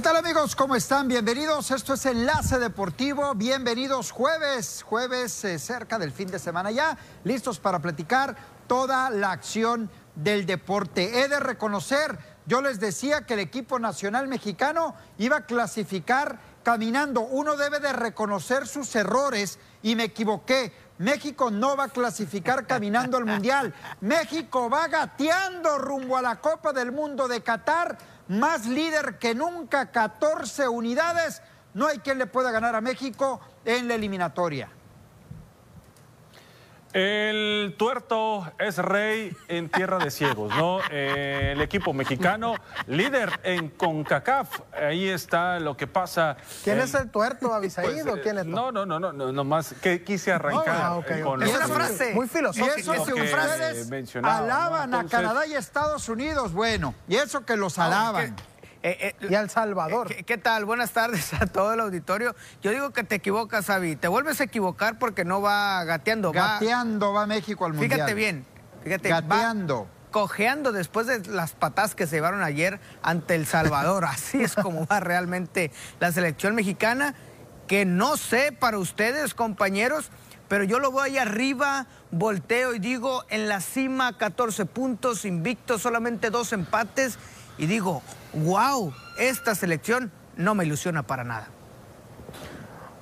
¿Qué tal amigos? ¿Cómo están? Bienvenidos. Esto es Enlace Deportivo. Bienvenidos jueves, jueves eh, cerca del fin de semana ya, listos para platicar toda la acción del deporte. He de reconocer, yo les decía que el equipo nacional mexicano iba a clasificar caminando. Uno debe de reconocer sus errores y me equivoqué. México no va a clasificar caminando al Mundial. México va gateando rumbo a la Copa del Mundo de Qatar, más líder que nunca, 14 unidades. No hay quien le pueda ganar a México en la eliminatoria. El tuerto es rey en tierra de ciegos, ¿no? Eh, el equipo mexicano, líder en CONCACAF. Ahí está lo que pasa. ¿Quién es el tuerto, Abisaíd Pues, o quién es? eh, No, no, no, no, no, nomás que quise arrancar Ah, con ok. lo Es una frase. Muy Y filosófico. eso que que ustedes mencionaba, ¿no? alaban a Canadá y Estados Unidos, bueno, y eso que los alaban. Eh, eh, Y El Salvador. eh, ¿qué, qué tal? Buenas tardes a todo el auditorio. Yo digo que te equivocas, Avi. Te vuelves a equivocar porque no va gateando. va- Gateando va México al Mundial. fíjate bien. Fíjate, va Gateando. cojeando después de las patas que se llevaron ayer ante El Salvador. Así es como va realmente la selección mexicana. Que no sé para ustedes, compañeros, pero yo lo ahí arriba, volteo y digo, en la cima, 14 puntos, invicto, solamente dos empates. Y digo, wow, esta selección no me ilusiona para nada.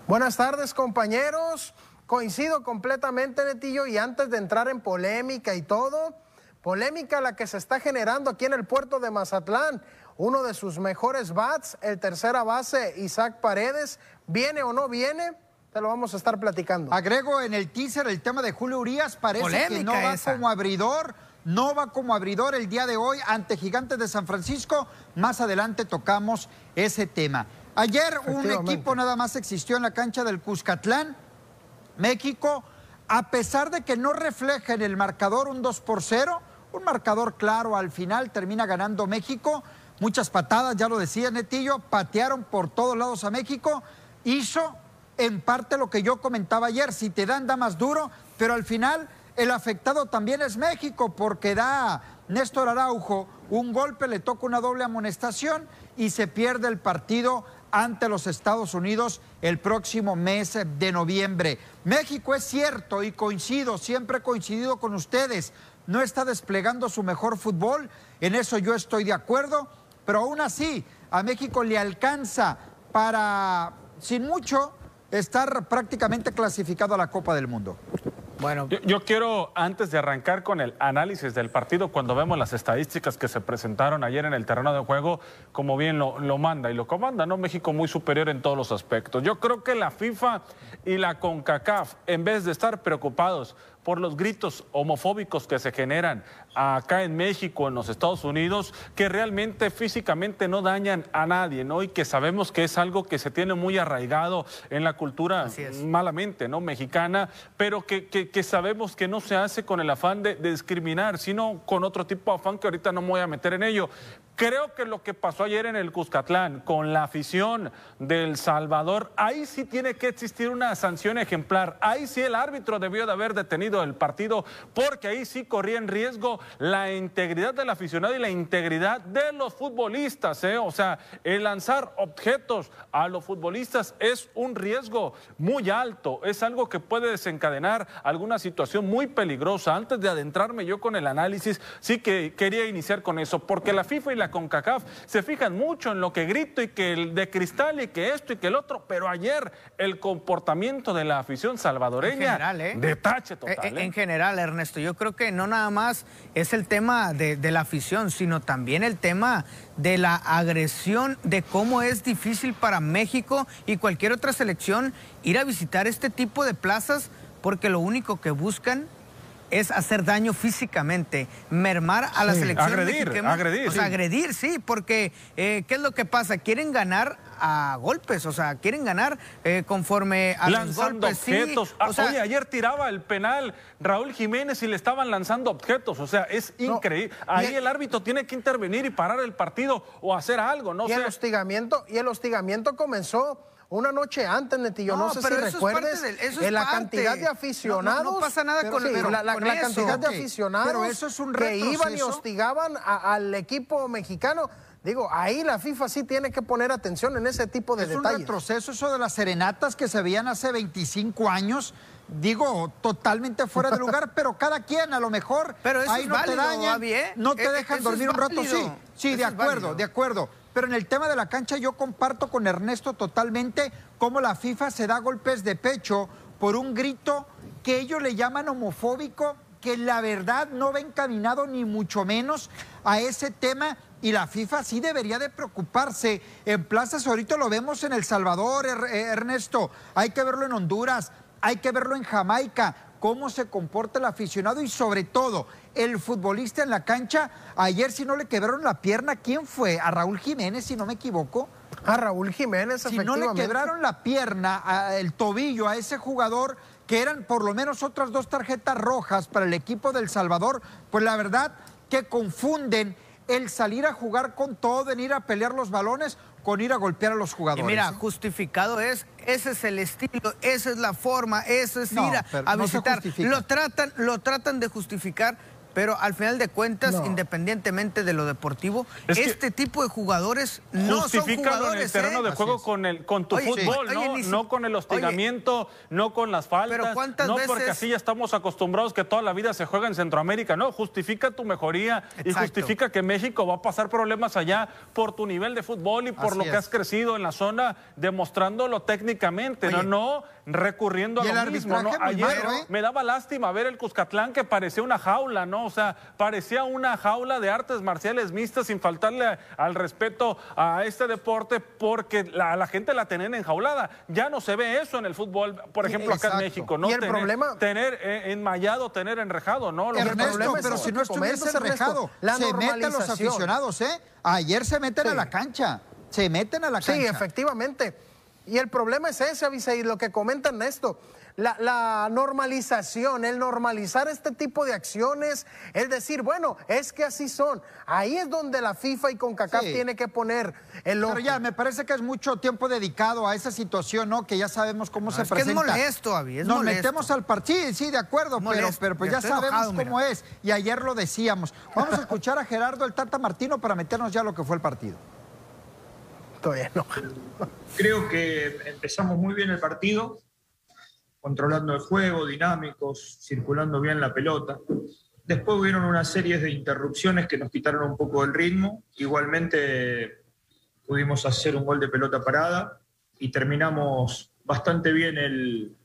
Buenas tardes, compañeros. Coincido completamente, Netillo, y antes de entrar en polémica y todo, polémica la que se está generando aquí en el puerto de Mazatlán. Uno de sus mejores bats, el tercera base, Isaac Paredes, ¿viene o no viene? Te lo vamos a estar platicando. Agrego en el teaser el tema de Julio Urias, parece que Polémica no va esa. como abridor, no va como abridor el día de hoy ante Gigantes de San Francisco. Más adelante tocamos ese tema. Ayer un equipo nada más existió en la cancha del Cuscatlán, México, a pesar de que no refleja en el marcador un 2 por 0, un marcador claro al final, termina ganando México. Muchas patadas, ya lo decía Netillo, patearon por todos lados a México. Hizo en parte lo que yo comentaba ayer, si te dan da más duro, pero al final el afectado también es México porque da Néstor Araujo un golpe, le toca una doble amonestación y se pierde el partido ante los Estados Unidos el próximo mes de noviembre. México es cierto y coincido, siempre he coincidido con ustedes, no está desplegando su mejor fútbol, en eso yo estoy de acuerdo, pero aún así a México le alcanza para, sin mucho, estar prácticamente clasificado a la Copa del Mundo. Bueno, Yo, quiero, antes de arrancar con el análisis del partido, cuando vemos las estadísticas que se presentaron ayer en el terreno de juego, como bien lo, lo manda y lo comanda, ¿no? México muy superior en todos los aspectos. Yo creo que la FIFA y la CONCACAF, en vez de estar preocupados por los gritos homofóbicos que se generan acá en México, en los Estados Unidos, que realmente físicamente no dañan a nadie, ¿no? Y que sabemos que es algo que se tiene muy arraigado en la cultura malamente, ¿no? Mexicana, pero que, que- que sabemos que no se hace con el afán de, de discriminar, sino con otro tipo de afán que ahorita no me voy a meter en ello. Creo que lo que pasó ayer en el Cuscatlán con la afición del Salvador, ahí sí tiene que existir una sanción ejemplar. Ahí sí el árbitro debió de haber detenido el partido, porque ahí sí corría en riesgo la integridad del aficionado y la integridad de los futbolistas. ¿eh? O sea, el lanzar objetos a los futbolistas es un riesgo muy alto, es algo que puede desencadenar alguna situación muy peligrosa. Antes de adentrarme yo con el análisis, sí que quería iniciar con eso, porque la FIFA y la CONCACAF se fijan mucho en lo que grito y que el de cristal y que esto y que el otro, pero ayer el comportamiento de la afición salvadoreña, En general, ¿eh? de tache total. Eh, eh, ¿eh? En general, Ernesto, yo creo que no nada más es el tema de, de la afición, sino también el tema de la agresión, de cómo es difícil para México y cualquier otra selección ir a visitar este tipo de plazas porque lo único que buscan es hacer daño físicamente, mermar a la Sí, selección agredir, mexicana. agredir, O sea, sí. agredir, sí, porque eh, ¿qué es lo que pasa? Quieren ganar a golpes, o sea, quieren ganar eh, conforme a los lanzando golpes. sí, objetos. o Ah, sea, Oye, ayer tiraba el penal Raúl Jiménez y le estaban lanzando objetos. O sea, es No, increíble. Ahí el árbitro tiene que intervenir y parar el partido o hacer algo. No y el hostigamiento, y el hostigamiento comenzó una noche antes, Netillo. No, No, sé pero si eso es recuerdes parte del- eso es en la cantidad de No, no, aficionados. no pasa nada con- sí, pero la, la- con la eso. cantidad de aficionados pero eso es un que iban y hostigaban a- al equipo mexicano. Digo, ahí la FIFA sí tiene que poner atención en ese tipo de es detalles. un retroceso eso de las serenatas que se veían hace 25 años. Digo, totalmente fuera de lugar, pero cada quien a lo mejor pero eso ahí es no válido, te dañan, Abby, ¿eh? no te E- dejan es dormir un rato, sí. Sí, Eso de es acuerdo, de acuerdo. Pero en el tema de la cancha yo comparto con Ernesto totalmente cómo la FIFA se da golpes de pecho por un grito que ellos le llaman homofóbico, que la verdad no va encaminado ni mucho menos a ese tema y la FIFA sí debería de preocuparse. En plazas ahorita lo vemos en El Salvador, Er- Ernesto, hay que verlo en Honduras, hay que verlo en Jamaica, cómo se comporta el aficionado y sobre todo el futbolista en la cancha. Ayer si no le quebraron la pierna, ¿quién fue? A Raúl Jiménez, si no me equivoco. A Raúl Jiménez, Si no le quebraron la pierna, a- el tobillo a ese jugador, que eran por lo menos otras dos tarjetas rojas para el equipo del Salvador, pues la verdad que confunden el salir a jugar con todo, en ir a pelear los balones, con ir a golpear a los Y jugadores. mira, justificado es, ese es el estilo, esa es la forma, eso es No, ir a, visitar. Lo tratan, lo tratan de justificar, pero al final de cuentas, No. independientemente de lo deportivo, Es este tipo de jugadores no son Justifícalo en el jugadores. terreno ¿eh? de juego con, el, con tu Oye, fútbol, sí. ¿no? Oye, ni si- no con el hostigamiento, no con las faltas, Pero ¿cuántas no porque veces- así ya estamos acostumbrados que toda la vida se juega en Centroamérica, no, justifica tu mejoría y justifica que México va a pasar problemas allá por tu nivel de fútbol y por Así lo que es. has crecido en la zona demostrándolo técnicamente, no, Oye. no recurriendo a lo mismo, ¿no? Ayer malo, ¿eh? me daba lástima ver el Cuscatlán que parecía una jaula, ¿no? O sea, parecía una jaula de artes marciales mixtas sin faltarle a- al respeto a este deporte porque la, la gente la tenían enjaulada. Ya no se ve eso en el fútbol, por ejemplo, acá en México, ¿no? Y el tener, problema- Tener eh, enmallado, tener enrejado, ¿no? Lo Ernesto, problema es pero si no estuviese Ernesto, rejado, la se meten los normalización. aficionados, ¿eh? Ayer se meten Sí. a la cancha, se meten a la cancha. Sí, efectivamente. Y el problema es ese, Abisaí, lo que comenta Ernesto. La, la normalización, el normalizar este tipo de acciones, es decir, bueno, es que así son. Ahí es donde la FIFA y CONCACAF Sí. tiene que poner el ojo. Pero ya, me parece que es mucho tiempo dedicado a esa situación, ¿no? Que ya sabemos cómo se es que es presenta. molesto, Avi, es Nos molesto. metemos al partido, sí, de acuerdo, pero, Molesto, pero pues ya ya estoy sabemos enojado, cómo es. Y ayer lo decíamos. Vamos a escuchar a Gerardo el Tata Martino para meternos ya a lo que fue el partido. Todavía no. Creo que empezamos muy bien el partido, controlando el juego, dinámicos, circulando bien la pelota. Después hubieron una serie de interrupciones que nos quitaron un poco el ritmo. Igualmente pudimos hacer un gol de pelota parada y terminamos bastante bien el,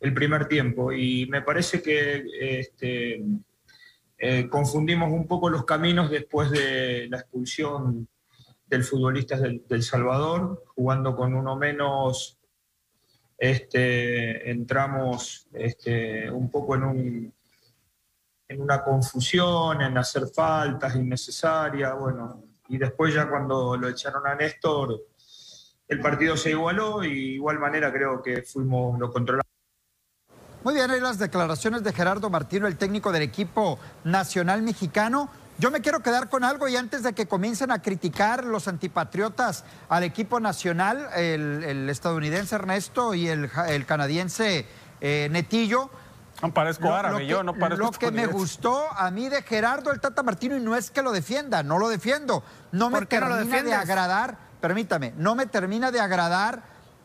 el primer tiempo. Y me parece que este, eh, confundimos un poco los caminos después de la expulsión del futbolista del, del Salvador, jugando con uno menos, este, entramos este, un poco en, un, en una confusión, en hacer faltas innecesarias, bueno, y después ya cuando lo echaron a Néstor, el partido se igualó y igual manera creo que fuimos, lo controlamos. Muy bien, ahí las declaraciones de Gerardo Martino, el técnico del equipo nacional mexicano. Yo me quiero quedar con algo y antes de que comiencen a criticar los antipatriotas al equipo nacional, el, el estadounidense Ernesto y el, canadiense eh, Netillo, No parezco Lo- árabe, lo yo que- no parezco Lo que me gustó a mí de Gerardo el Tata Martino, y no es que lo defienda, no lo defiendo, no me ¿Por qué no lo termina de agradar, permítame, no me termina de agradar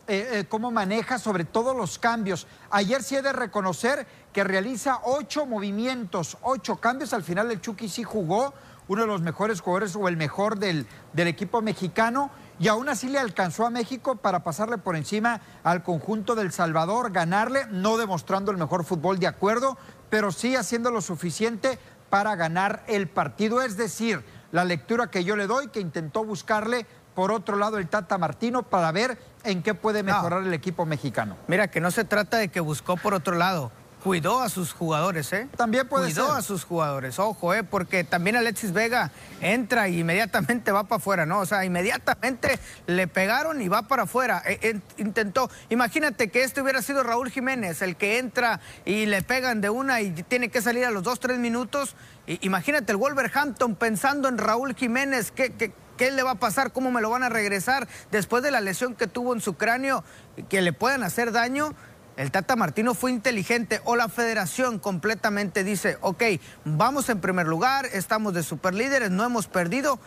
eh, eh, cómo maneja sobre todo los cambios. Ayer sí he de reconocer que realiza ocho movimientos, ocho cambios, al final el Chucky sí jugó, uno de los mejores jugadores o el mejor del, del equipo mexicano, y aún así le alcanzó a México para pasarle por encima al conjunto del Salvador, ganarle, no demostrando el mejor fútbol de acuerdo, pero sí haciendo lo suficiente para ganar el partido. Es decir, la lectura que yo le doy, que intentó buscarle por otro lado el Tata Martino para ver en qué puede No. mejorar el equipo mexicano. Mira, que no se trata de que buscó por otro lado. Cuidó a sus jugadores, ¿eh? También puede Cuidó ser. a sus jugadores, ojo, ¿eh? Porque también Alexis Vega entra y inmediatamente va para afuera, ¿no? O sea, inmediatamente le pegaron y va para afuera. Eh, eh, intentó, imagínate que este hubiera sido Raúl Jiménez, el que entra y le pegan de una y tiene que salir a los dos, tres minutos. Imagínate el Wolverhampton pensando en Raúl Jiménez, ¿qué, qué, qué le va a pasar? ¿Cómo me lo van a regresar después de la lesión que tuvo en su cráneo? Que le puedan hacer daño. El Tata Martino fue inteligente o la federación completamente dice, ok, vamos en primer lugar, estamos de superlíderes, no hemos perdido,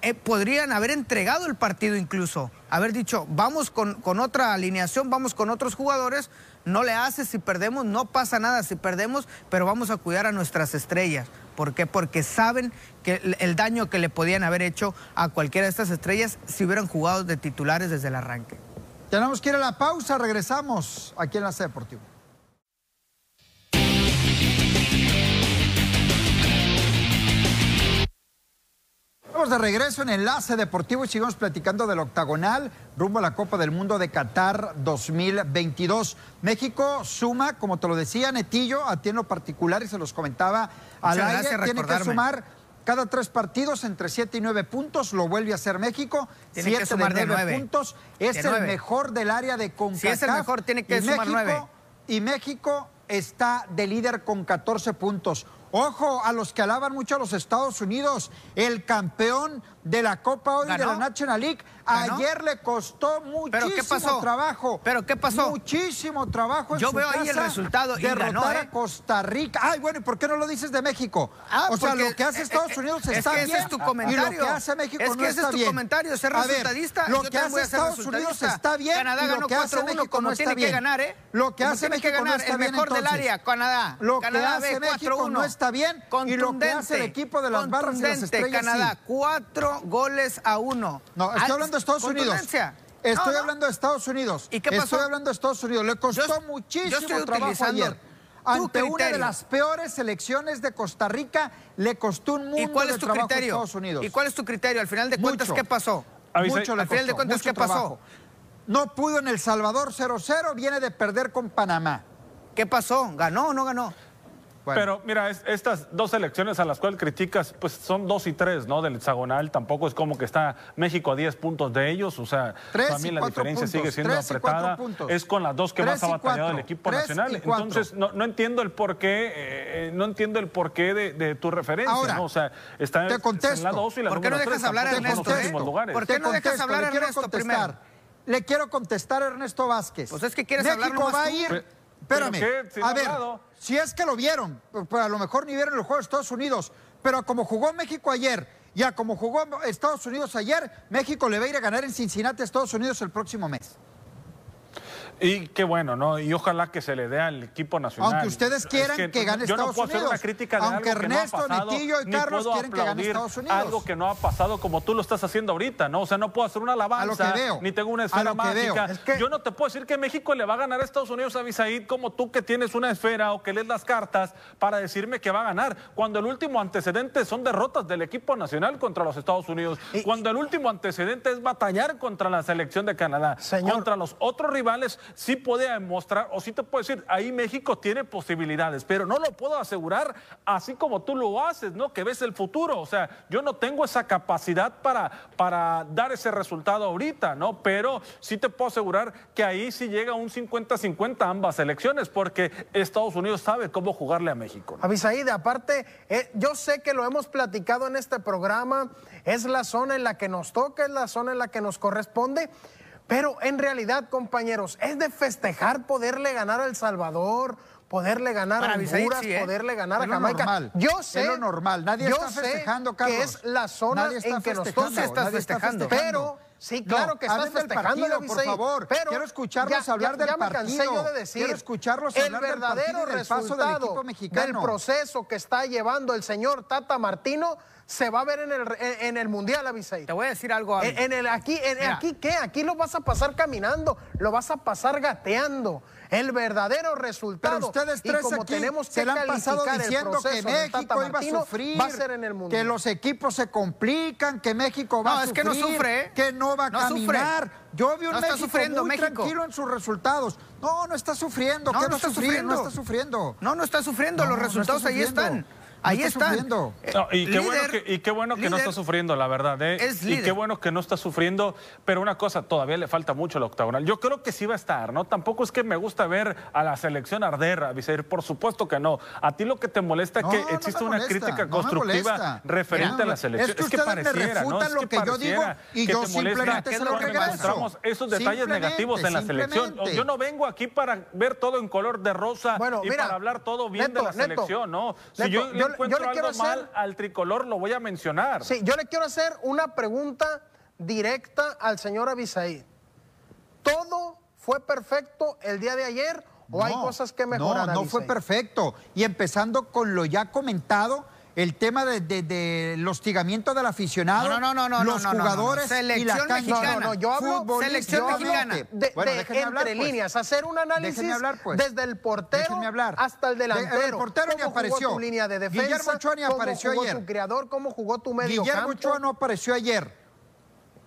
eh, podrían haber entregado el partido incluso, haber dicho, vamos con, con, otra alineación, vamos con otros jugadores, no le hace si perdemos, no pasa nada si perdemos, pero vamos a cuidar a nuestras estrellas. ¿Por qué? Porque saben que el daño que le podían haber hecho a cualquiera de estas estrellas si hubieran jugado de titulares desde el arranque. Tenemos que ir a la pausa, regresamos aquí en la C Deportivo. Estamos de regreso en Enlace Deportivo y seguimos platicando del octagonal rumbo a la Copa del Mundo de Qatar 2022. México suma, como te lo decía Netillo, a ti en lo particular y se los comentaba al aire, tiene que sumar cada tres partidos entre siete y nueve puntos, lo vuelve a hacer México, Tiene que siete sumar de de nueve nueve. puntos, es De el mejor del área de CONCACAF. Si es el mejor, tiene que y sumar México-. Y México está de líder con 14 puntos. Ojo a los que alaban mucho a los Estados Unidos, el campeón de la Copa hoy de la National League. ¿Ganó? Ayer le costó muchísimo ¿Pero qué pasó? trabajo. ¿Pero qué pasó? Muchísimo trabajo. en Yo su veo ahí el resultado y derrotar ganó, ¿eh? a Costa Rica. Ay, bueno, ¿y por qué no lo dices de México? Ah, o sea, lo que hace eh, Estados eh, Unidos es está que ese bien. es tu Y comentario. lo que hace México Es no ese está es tu bien. comentario, ser A ver, resultadista, Lo que hace Estados Unidos está bien. Canadá y ganó que hace 4-1 México como tiene que ganar, ¿eh? Lo que hace México no está el bien, mejor del área, Canadá. Lo que hace México 4-1. no está bien y lo que hace el equipo de las barras y las estrellas Canadá, sí. Cuatro goles a uno. No, estoy Ah, hablando de Estados Unidos. Estoy No, no. hablando de Estados Unidos. ¿Y qué pasó? Estoy hablando de Estados Unidos. Le costó Yo- muchísimo trabajo ayer. tu Ante una de las peores selecciones de Costa Rica, le costó un mundo ¿Y cuál de es tu trabajo a criterio? Estados Unidos. ¿Y cuál es tu criterio? Al final de cuentas, Mucho. ¿qué pasó? Avisa- Mucho le Al final de cuentas, mucho ¿qué pasó? trabajo. No pudo en El Salvador 0-0, viene de perder con Panamá. ¿Qué pasó? ¿Ganó o no ganó? Bueno. Pero mira, es- estas dos elecciones a las cuales criticas, pues son dos y tres, ¿no? Del hexagonal, tampoco es como que está México a 10 puntos de ellos, o sea, Tres para mí la diferencia puntos, sigue siendo apretada. Es con las dos que Tres más ha batallado el equipo tres nacional. Entonces, no, no entiendo el porqué, eh, no entiendo el porqué de, de tu referencia, Ahora, ¿no? O sea, está te en contesto. la 2 y la ¿Por qué no dejas tres, hablar a Ernesto, los eh? últimos lugares. ¿Por qué Te no dejas hablar a le quiero Ernesto contestar. Le quiero contestar a Ernesto Vázquez. Pues es que quieres México hablar va a ir. Espérame. a ver, si es que lo vieron, pues a lo mejor ni vieron el juego de Estados Unidos, pero como jugó México ayer y a como jugó Estados Unidos ayer, México le va a ir a ganar en Cincinnati a Estados Unidos el próximo mes. Y qué bueno, ¿no? Y ojalá que se le dé al equipo nacional. Aunque ustedes quieran Es que gane yo Estados no puedo hacer Unidos. una crítica de Aunque algo que no ha Ernesto, pasado, Netillo y ni Carlos puedo quieren que gane Estados Unidos. Algo que no ha pasado como tú lo estás haciendo ahorita, ¿no? O sea, no puedo hacer una alabanza, que veo, ni tengo una esfera que mágica. Es que- Yo no te puedo decir que México le va a ganar a Estados Unidos a Bisaid como tú que tienes una esfera o que lees las cartas para decirme que va a ganar. Cuando el último antecedente son derrotas del equipo nacional contra los Estados Unidos. Y- Cuando el último antecedente es batallar contra la selección de Canadá. Señor. Contra los otros rivales sí puede demostrar, o sí te puedo decir, ahí México tiene posibilidades, pero no lo puedo asegurar así como tú lo haces, ¿no? Que ves el futuro. O sea, yo no tengo esa capacidad para, para dar ese resultado ahorita, ¿no? Pero sí te puedo asegurar que ahí sí llega un 50-50 ambas elecciones, porque Estados Unidos sabe cómo jugarle a México. ¿no? Aparte, eh, yo sé que lo hemos platicado en este programa, es la zona en la que nos toca, es la zona en la que nos corresponde, pero en realidad, compañeros, es de festejar poderle ganar a El Salvador, poderle ganar Para a Honduras, sí, ¿eh? poderle ganar Es a Jamaica. normal. Yo Es sé, lo normal. Nadie yo está sé festejando, Carlos. que es la zona en que nos festejando, toca. Sí estás nadie está festejando. Pero, sí, claro No, que estás del festejando, partido, por favor. Pero Quiero escucharlos ya- hablar ya- del ya me cansé yo de decir. Quiero escucharlos el hablar del verdadero del paso del resultado equipo mexicano. del proceso que está llevando el señor Tata Martino se va a ver en el, en, en el Mundial, Abisaíd. Te voy a decir algo. En, en el, aquí, en, Mira. aquí, ¿qué? Aquí lo vas a pasar caminando, lo vas a pasar gateando. El verdadero resultado. Pero ustedes y tres como aquí tenemos que se le han pasado diciendo que México iba a sufrir, va a ser en el Mundial. que los equipos se complican, que México va No, a es sufrir, que no sufre, ¿eh? que no va a No sufre. caminar. Yo vi un No está México sufriendo muy México. tranquilo en sus resultados. No, no está sufriendo. No, ¿Qué no va está sufrir? No sufriendo. está sufriendo. No, no está sufriendo, los resultados está ahí sufriendo. No Ahí está están. sufriendo. Eh, No, y, qué líder- bueno que, y qué bueno que no está sufriendo, la verdad. ¿eh? Es y líder. qué bueno que no está sufriendo. Pero una cosa, todavía le falta mucho el octagonal. Yo creo que sí va a estar, ¿no? Tampoco es que me gusta ver a la selección arder, a Viseir. Por supuesto que no. A ti lo que te molesta No, es no que me existe una molesta, crítica no me constructiva referente Mira, a la selección. es que ustedes me pareciera, ¿no? refutan Es lo que yo digo y que yo te molesta simplemente se lo regreso. encontramos esos detalles negativos en la selección. Yo no vengo aquí para ver todo en color de rosa Bueno, y mira, para hablar todo bien Neto, de la Neto, selección, ¿no? Si Neto, yo yo yo le quiero algo mal hacer- al tricolor, lo voy a mencionar. Sí, yo le quiero hacer una pregunta directa al señor Abisaid. ¿Todo fue perfecto el día de ayer o hay No, cosas que mejorar? No, no fue perfecto. Y empezando con lo ya comentado, el tema de- de- del hostigamiento del aficionado, No, no, no, no, los no, no, jugadores y la Selección cancha. mexicana. No, yo hablo- selección yo hablo mexicana. De, Bueno, entre hablar, pues. líneas, hacer un análisis hablar, pues. desde el portero hablar. hasta el De- delantero. el portero ni apareció. Tu línea de defensa, Guillermo Ochoa ni apareció ayer. tu creador, cómo jugó tu medio Guillermo. Ochoa no apareció ayer.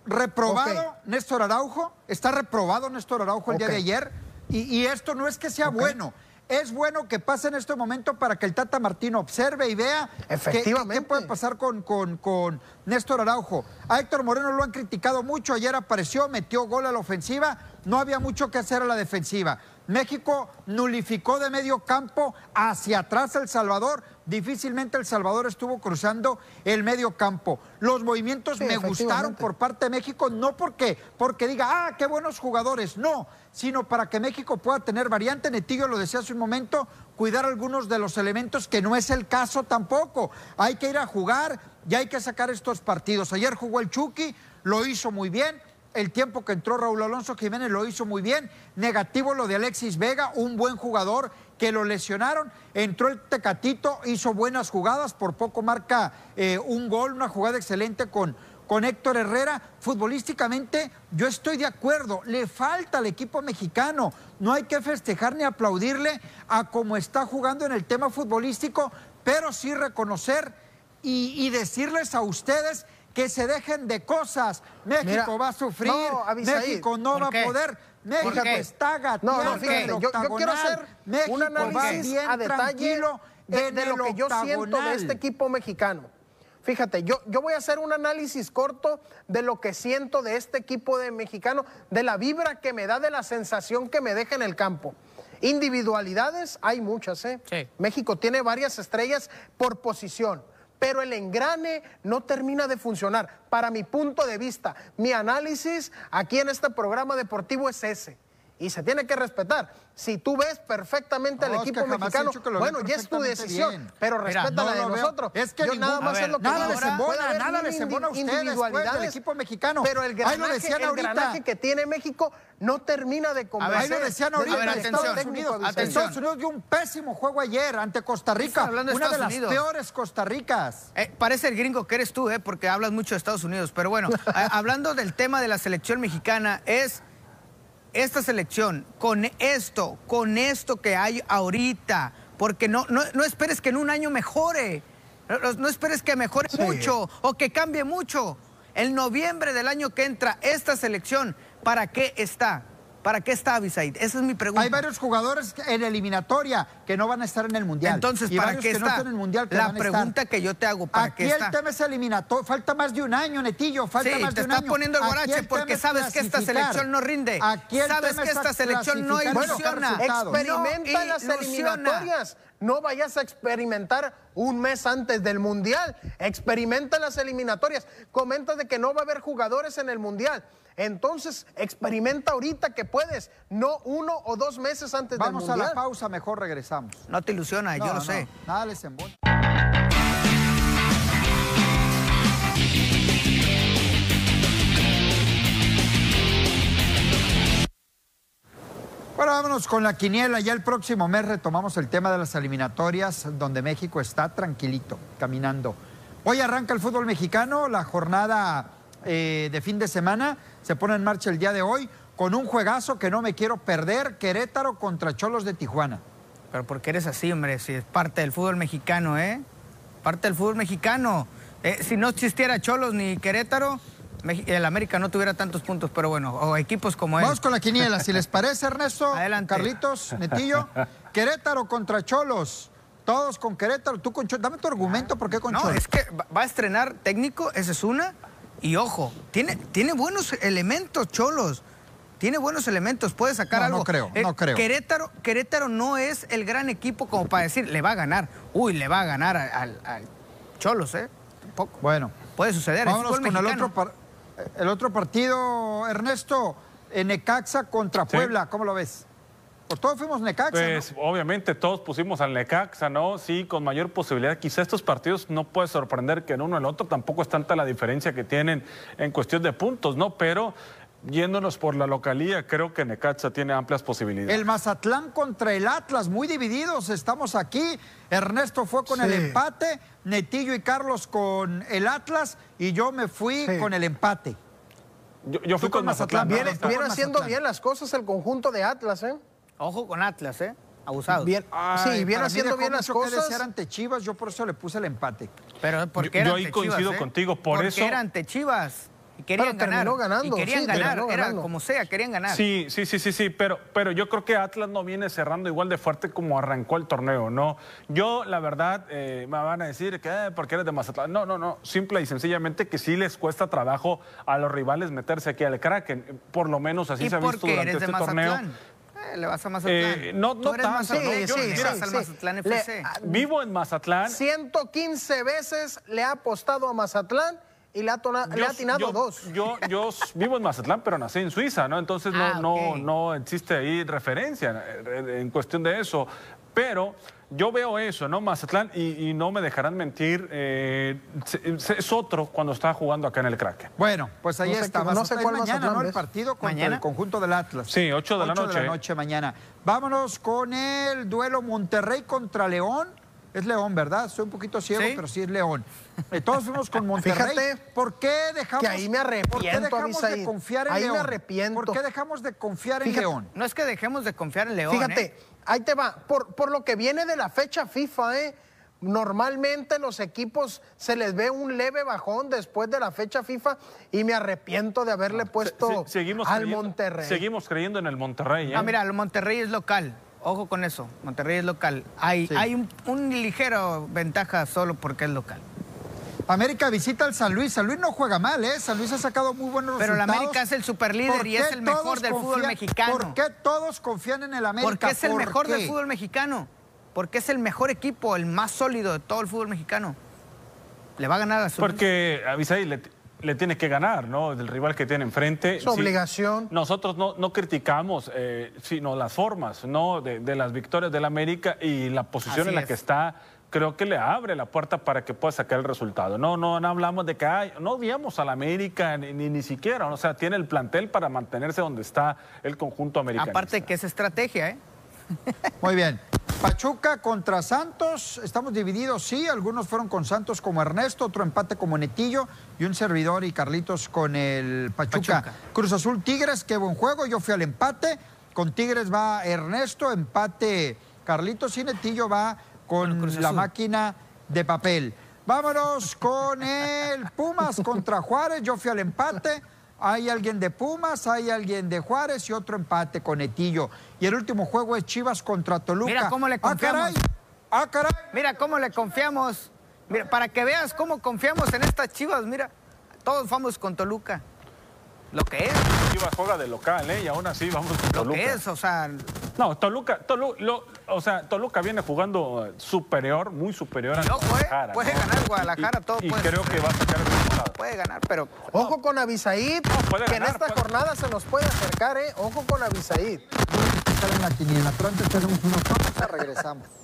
Reprobado Ok. Néstor Araujo, está reprobado Néstor Araujo el día de ayer. Y, y esto no es que sea bueno. Es bueno que pase en este momento para que el Tata Martino observe y vea qué- puede pasar con, con, con Néstor Araujo. A Héctor Moreno lo han criticado mucho. Ayer apareció, metió gol a la ofensiva. No había mucho que hacer a la defensiva. México nulificó de medio campo hacia atrás El Salvador. Difícilmente El Salvador estuvo cruzando el medio campo. Los movimientos Sí, me gustaron por parte de México, no porque, porque diga, ah, qué buenos jugadores, no, sino para que México pueda tener variante. Netillo lo decía hace un momento, cuidar algunos de los elementos, que no es el caso tampoco. Hay que ir a jugar y hay que sacar estos partidos. Ayer jugó el Chucky, lo hizo muy bien. El tiempo que entró Raúl Alonso Jiménez lo hizo muy bien. Negativo lo de Alexis Vega, un buen jugador que lo lesionaron. Entró el Tecatito, hizo buenas jugadas, por poco marca eh, un gol, una jugada excelente con, con Héctor Herrera. Futbolísticamente, yo estoy de acuerdo, le falta al equipo mexicano. No hay que festejar ni aplaudirle a cómo está jugando en el tema futbolístico, pero sí reconocer y, y decirles a ustedes que se dejen de cosas. México Mira, va a sufrir, no. México no ¿Por va a poder. México está gateando No, no, fíjate, yo, yo quiero hacer México un análisis bien a detalle de, lo que yo siento de este equipo mexicano. Fíjate, yo, yo voy a hacer un análisis corto de lo que siento de este equipo de mexicano, de la vibra que me da, de la sensación que me deja en el campo. Individualidades hay muchas, ¿eh? Sí. México tiene varias estrellas por posición, pero el engrane no termina de funcionar. Para mi punto de vista, mi análisis aquí en este programa deportivo es ese. Y se tiene que respetar. Si tú ves perfectamente No, al es que equipo mexicano, bueno, ya es tu decisión, bien. pero Mira, respeta no la de nosotros. Es que Yo nada más a ver, es lo que nada les embona, nada les embona a indi- ustedes, pues, del individualidades, equipo mexicano. Pero el Ahí lo granaje, decían el ahorita. granaje que tiene México no termina de convencer. Ahí lo decían ahorita A ver, en atención. Estados Unidos. Estados Unidos dio un pésimo juego ayer ante Costa Rica. De Una de Estados las Unidos. peores Costa Ricas. Eh, parece el gringo que eres tú, ¿eh? porque hablas mucho de Estados Unidos. Pero bueno, a- hablando del tema de la selección mexicana, es esta selección, con esto, con esto que hay ahorita, porque no, no, no esperes que en un año mejore, no, no esperes que mejore Sí. mucho o que cambie mucho. En noviembre del año que entra, esta selección, ¿para qué está? ¿Para qué está Abisaid? Esa es mi pregunta. Hay varios jugadores en eliminatoria que no van a estar en el Mundial. Entonces, Y ¿para qué que está? no están en el Mundial que la van a estar. pregunta que yo te hago, ¿para Aquí qué el está? tema es eliminatorio. Falta más de un año, Netillo. Falta Sí, más te de un estás año. poniendo el guarache el porque sabes que esta selección no rinde. Aquí el Sabes tema que es esta selección no ilusiona. Experimenta No las ilusiona. eliminatorias. No vayas a experimentar un mes antes del Mundial. Experimenta las eliminatorias. Comentas de que no va a haber jugadores en el Mundial. Entonces, experimenta ahorita que puedes, no uno o dos meses antes Vamos del a la pausa, mejor regresamos. No te ilusiona, yo No, lo no, sé. Nada les embona. Bueno, vámonos con la quiniela. Ya el próximo mes retomamos el tema de las eliminatorias, donde México está tranquilito, caminando. Hoy arranca el fútbol mexicano, la jornada eh, de fin de semana se pone en marcha el día de hoy con un juegazo que no me quiero perder, Querétaro contra Cholos de Tijuana. Pero porque eres así, hombre, si es parte del fútbol mexicano, ¿eh? Parte del fútbol mexicano. Eh, si no existiera Cholos ni Querétaro, el América no tuviera tantos puntos, pero bueno, o equipos como él. Vamos con la quiniela, si les parece, Ernesto, Adelante. Carlitos, Netillo. Querétaro contra Cholos. Todos con Querétaro, tú con Cholos. Dame tu argumento, ¿por qué con No, Cholos? es que va a estrenar técnico, esa es una. Y ojo, tiene, tiene buenos elementos, Cholos. Tiene buenos elementos, puede sacar No, algo. no creo, Eh, no creo. Querétaro, Querétaro no es el gran equipo como para decir, le va a ganar. Uy, le va a ganar al, Cholos, ¿eh? Tampoco. Bueno, Puede suceder. vámonos fútbol con el otro, par- el otro partido, Ernesto. en Necaxa contra Sí. Puebla, ¿cómo lo ves? Pues todos fuimos Necaxa. Pues obviamente todos pusimos al Necaxa, ¿no? Sí, con mayor posibilidad. Quizá estos partidos no puede sorprender que en uno o el otro tampoco es tanta la diferencia que tienen en cuestión de puntos, ¿no? Pero yéndonos por la localía, creo que Necaxa tiene amplias posibilidades. El Mazatlán contra el Atlas, muy divididos, estamos aquí. Ernesto fue con el empate, Netillo y Carlos con el Atlas y yo me fui con el empate. Yo, fui con, Mazatlán. Viene, haciendo bien las cosas el conjunto de Atlas, ¿eh? Ojo con Atlas, ¿eh? Abusado. Bien, sí, viene haciendo bien las cosas. Que ante Chivas, yo por eso le puse el empate. Pero ¿por qué yo, ahí coincido eh? contigo, por eso. Porque era ante Chivas. Y querían ganar. ganando. Y querían ganar, era como sea, querían ganar. Sí, sí, sí, sí, sí, pero, pero yo creo que Atlas no viene cerrando igual de fuerte como arrancó el torneo, ¿no? Yo, la verdad, eh, me van a decir que eh, porque eres de Mazatlán. No, no, no, simple y sencillamente que sí les cuesta trabajo a los rivales meterse aquí al Kraken. Por lo menos así se ha visto durante este torneo. Eh, le vas a Mazatlán. Eh, no, no tanto, sí, ¿no? Yo, sí, al Mazatlán FC. vivo en Mazatlán. 115 veces le ha apostado a Mazatlán y le ha, atinado dos. Yo, yo vivo en Mazatlán, pero nací en Suiza, ¿no? Entonces no, ah, no, no existe ahí referencia en cuestión de eso. Pero yo veo eso, ¿no? Mazatlán, y, no me dejarán mentir, eh, es otro cuando está jugando acá en el crack. Bueno, pues ahí está. no sé cuál mañana, ¿no? El partido contra el conjunto del Atlas. Sí, 8 de la noche. 8 de la noche mañana. Vámonos con el duelo Monterrey contra León. Es León, ¿verdad? Soy un poquito ciego, pero sí es León. Eh, todos fuimos con Monterrey. Fíjate ¿Por qué dejamos, que ahí me arrepiento, ¿por qué dejamos de confiar en ahí León? me arrepiento. ¿Por qué dejamos de confiar en León? No es que dejemos de confiar en León. Fíjate, ¿eh? Ahí te va. Por, por lo que viene de la fecha FIFA, ¿eh? Normalmente los equipos se les ve un leve bajón después de la fecha FIFA y me arrepiento de haberle puesto al Monterrey. Seguimos creyendo en el Monterrey. ¿eh? Ah, mira, el Monterrey es local. Ojo con eso, Monterrey es local. Hay, hay un, ligero ventaja solo porque es local. América visita al San Luis. San Luis no juega mal, ¿eh? San Luis ha sacado muy buenos Pero resultados. Pero el América es el superlíder y es el mejor del fútbol mexicano. ¿Por qué todos confían en el América? Porque es el mejor del fútbol mexicano. Porque es el mejor equipo, el más sólido de todo el fútbol mexicano. Le va a ganar a San Porque, Avisaí, le, le tiene que ganar, ¿no? Del rival que tiene enfrente. Su obligación. Nosotros no, no criticamos, eh, sino las formas, ¿no? De, las victorias del América y la posición en la que está creo que le abre la puerta para que pueda sacar el resultado. No, no, no hablamos de que hay, no odiamos al América ni, ni, siquiera, o sea, tiene el plantel para mantenerse donde está el conjunto americano. Aparte que es estrategia, ¿eh? Muy bien. Pachuca contra Santos, estamos divididos, sí, algunos fueron con Santos como Ernesto, otro empate como Netillo y un servidor y Carlitos con el Pachuca. Cruz Azul Tigres, qué buen juego, yo fui al empate, con Tigres va Ernesto, empate Carlitos y Netillo va con la máquina de papel. Vámonos con el Pumas contra Juárez, yo fui al empate. Hay alguien de Pumas, hay alguien de Juárez y otro empate con Etillo. Y el último juego es Chivas contra Toluca. Mira cómo le confiamos. Ah, caray. Mira cómo le confiamos. Mira, para que veas cómo confiamos en estas Chivas, mira. Todos vamos con Toluca. Lo que es. Chivas juega de local, ¿eh? Y aún así vamos con Toluca. Lo que es, o sea... No, Toluca, o sea, Toluca viene jugando superior, muy superior a Guadalajara. Puede, ganar Guadalajara, todo y creo que va a sacar el resultado. Puede ganar, pero... Ojo con Avisaid, que en esta jornada se nos puede acercar, ¿eh? Ojo con Avisaid. en la quiniela, pero antes tenemos unos regresamos.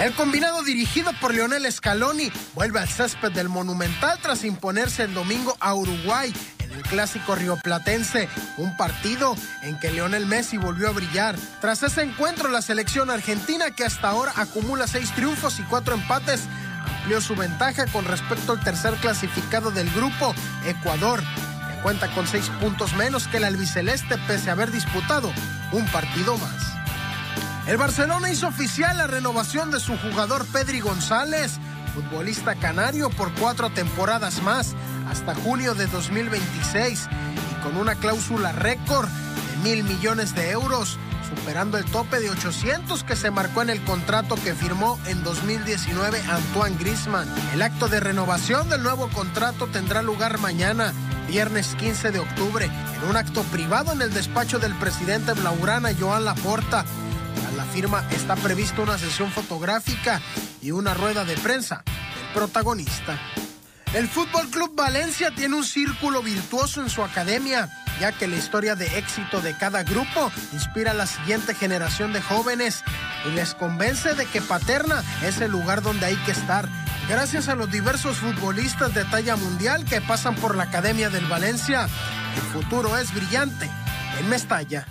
El combinado dirigido por Leonel Scaloni vuelve al césped del Monumental tras imponerse el domingo a Uruguay en el clásico rioplatense, un partido en que Leonel Messi volvió a brillar. Tras ese encuentro, la selección argentina, que hasta ahora acumula seis triunfos y cuatro empates, amplió su ventaja con respecto al tercer clasificado del grupo, Ecuador, que cuenta con seis puntos menos que el albiceleste pese a haber disputado un partido más. El Barcelona hizo oficial la renovación de su jugador Pedri González, futbolista canario por cuatro temporadas más, hasta junio de 2026, y con una cláusula récord de mil millones de euros, superando el tope de 800 que se marcó en el contrato que firmó en 2019 Antoine Grisman. El acto de renovación del nuevo contrato tendrá lugar mañana, viernes 15 de octubre, en un acto privado en el despacho del presidente Blaurana Joan Laporta la está prevista una sesión fotográfica y una rueda de prensa del protagonista. El Fútbol Club Valencia tiene un círculo virtuoso en su academia, ya que la historia de éxito de cada grupo inspira a la siguiente generación de jóvenes y les convence de que Paterna es el lugar donde hay que estar. Gracias a los diversos futbolistas de talla mundial que pasan por la Academia del Valencia, el futuro es brillante en Mestalla.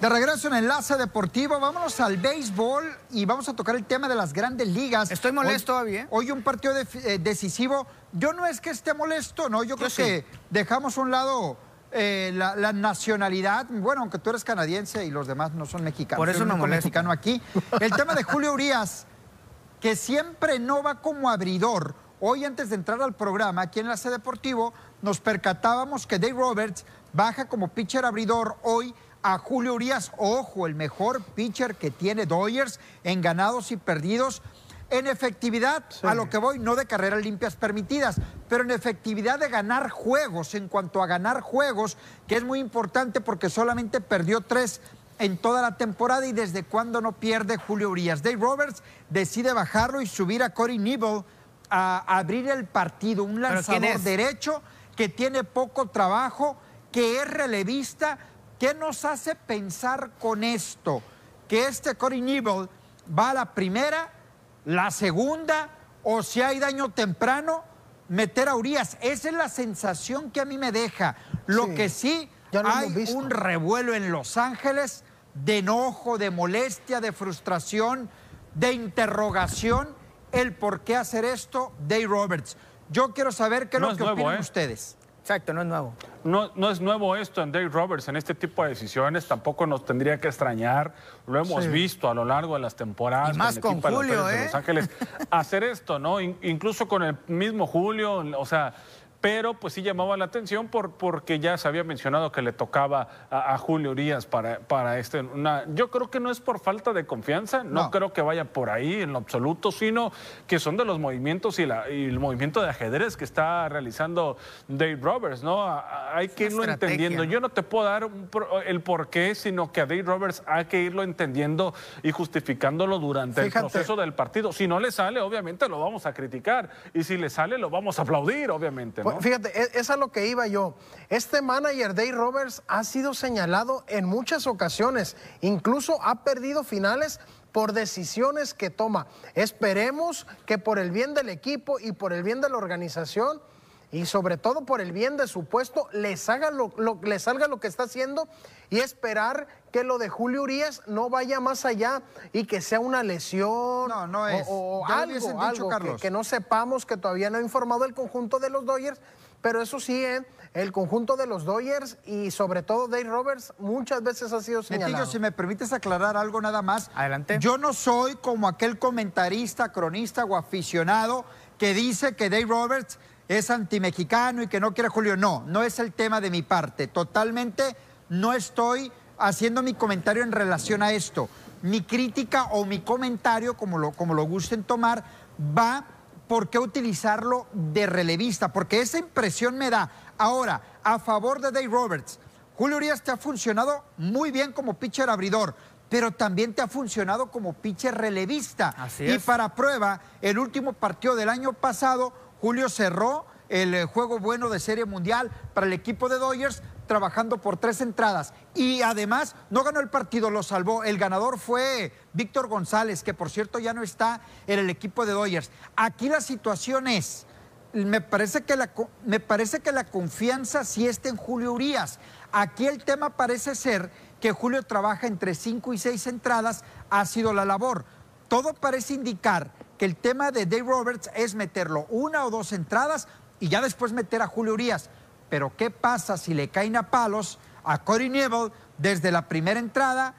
De regreso en Enlace Deportivo, vámonos al béisbol y vamos a tocar el tema de las grandes ligas. Estoy molesto hoy, todavía. Hoy un partido de, eh, decisivo. Yo no es que esté molesto, ¿no? Yo creo sí. que dejamos a un lado eh, la, la nacionalidad. Bueno, aunque tú eres canadiense y los demás no son mexicanos. Por eso me molesto. mexicano aquí. El tema de Julio Urias, que siempre no va como abridor. Hoy, antes de entrar al programa, aquí en Enlace Deportivo, nos percatábamos que Dave Roberts baja como pitcher abridor hoy a Julio Urias. Ojo, el mejor pitcher que tiene Dodgers en ganados y perdidos. En efectividad, a lo que voy, no de carreras limpias permitidas, pero en efectividad de ganar juegos, en cuanto a ganar juegos, que es muy importante porque solamente perdió tres en toda la temporada y desde cuándo no pierde Julio Urias. Dave Roberts decide bajarlo y subir a Corey Nibble a abrir el partido, un ¿Pero quién lanzador derecho que tiene poco trabajo, que es relevista. ¿Qué nos hace pensar con esto? Que este Corey Nibble va a la primera, la segunda, o si hay daño temprano, meter a Urias. Esa es la sensación que a mí me deja. Lo Sí, que sí, ya lo hemos hay visto. un revuelo en Los Ángeles de enojo, de molestia, de frustración, de interrogación, el por qué hacer esto, Dave Roberts. Yo quiero saber qué es No lo es que nuevo, opinan ¿eh? ustedes. Exacto, no es nuevo. No, no es nuevo esto en Dave Roberts, en este tipo de decisiones, tampoco nos tendría que extrañar, lo hemos Sí. visto a lo largo de las temporadas. Y más con equipo de los Julio, Dodgers de ¿eh? Los Ángeles, hacer esto, ¿no? In- incluso con el mismo Julio, o sea, pero pues sí llamaba la atención por, porque ya se había mencionado que le tocaba a, a Julio Urias para, para este. Una, yo creo que no es por falta de confianza, no, No. creo que vaya por ahí en lo absoluto, sino que son de los movimientos y, la- y el movimiento de ajedrez que está realizando Dave Roberts, ¿no? A- a- hay que irlo estrategia, entendiendo. Yo no te puedo dar un pro- el por qué, sino que a Dave Roberts hay que irlo entendiendo y justificándolo durante Fíjate. el proceso del partido. Si no le sale, obviamente lo vamos a criticar. Y si le sale, lo vamos a aplaudir, obviamente. ¿No? Pues, Fíjate, es, es a lo que iba yo. Este manager Dave Roberts ha sido señalado en muchas ocasiones, incluso ha perdido finales por decisiones que toma. Esperemos que por el bien del equipo y por el bien de la organización y sobre todo por el bien de su puesto, le salga lo, lo- le salga lo que está haciendo y esperar que lo de Julio Urias no vaya más allá y que sea una lesión No, no o- es. algo, dicho, algo que- no sepamos que todavía no ha informado el conjunto de los Dodgers, pero eso sí, ¿eh? el conjunto de los Dodgers y sobre todo Dave Roberts muchas veces ha sido señalado. Netillo, si me permites aclarar algo nada más. Adelante. Yo no soy como aquel comentarista, cronista o aficionado que dice que Dave Roberts es antimexicano y que no quiere a Julio. No, no es el tema de mi parte. Totalmente no estoy haciendo mi comentario en relación a esto. Mi crítica o mi comentario, como lo, como lo gusten tomar, va por qué utilizarlo de relevista, porque esa impresión me da. Ahora, a favor de Dave Roberts, Julio Urias te ha funcionado muy bien como pitcher abridor, pero también te ha funcionado como pitcher relevista. Así y es. para prueba, el último partido del año pasado, Julio cerró el eh, juego bueno de Serie Mundial para el equipo de Dodgers, trabajando por tres entradas. Y además no ganó el partido, lo salvó. El ganador fue Víctor González, que por cierto ya no está en el equipo de Dodgers. Aquí la situación es, me parece que la, me parece que la confianza sí está en Julio Urias. Aquí el tema parece ser que Julio trabaja entre cinco y seis entradas, ha sido la labor. Todo parece indicar que el tema de Dave Roberts es meterlo una o dos entradas y ya después meter a Julio Urias. Pero ¿qué pasa si le caen a palos a Corey Neville desde la primera entrada?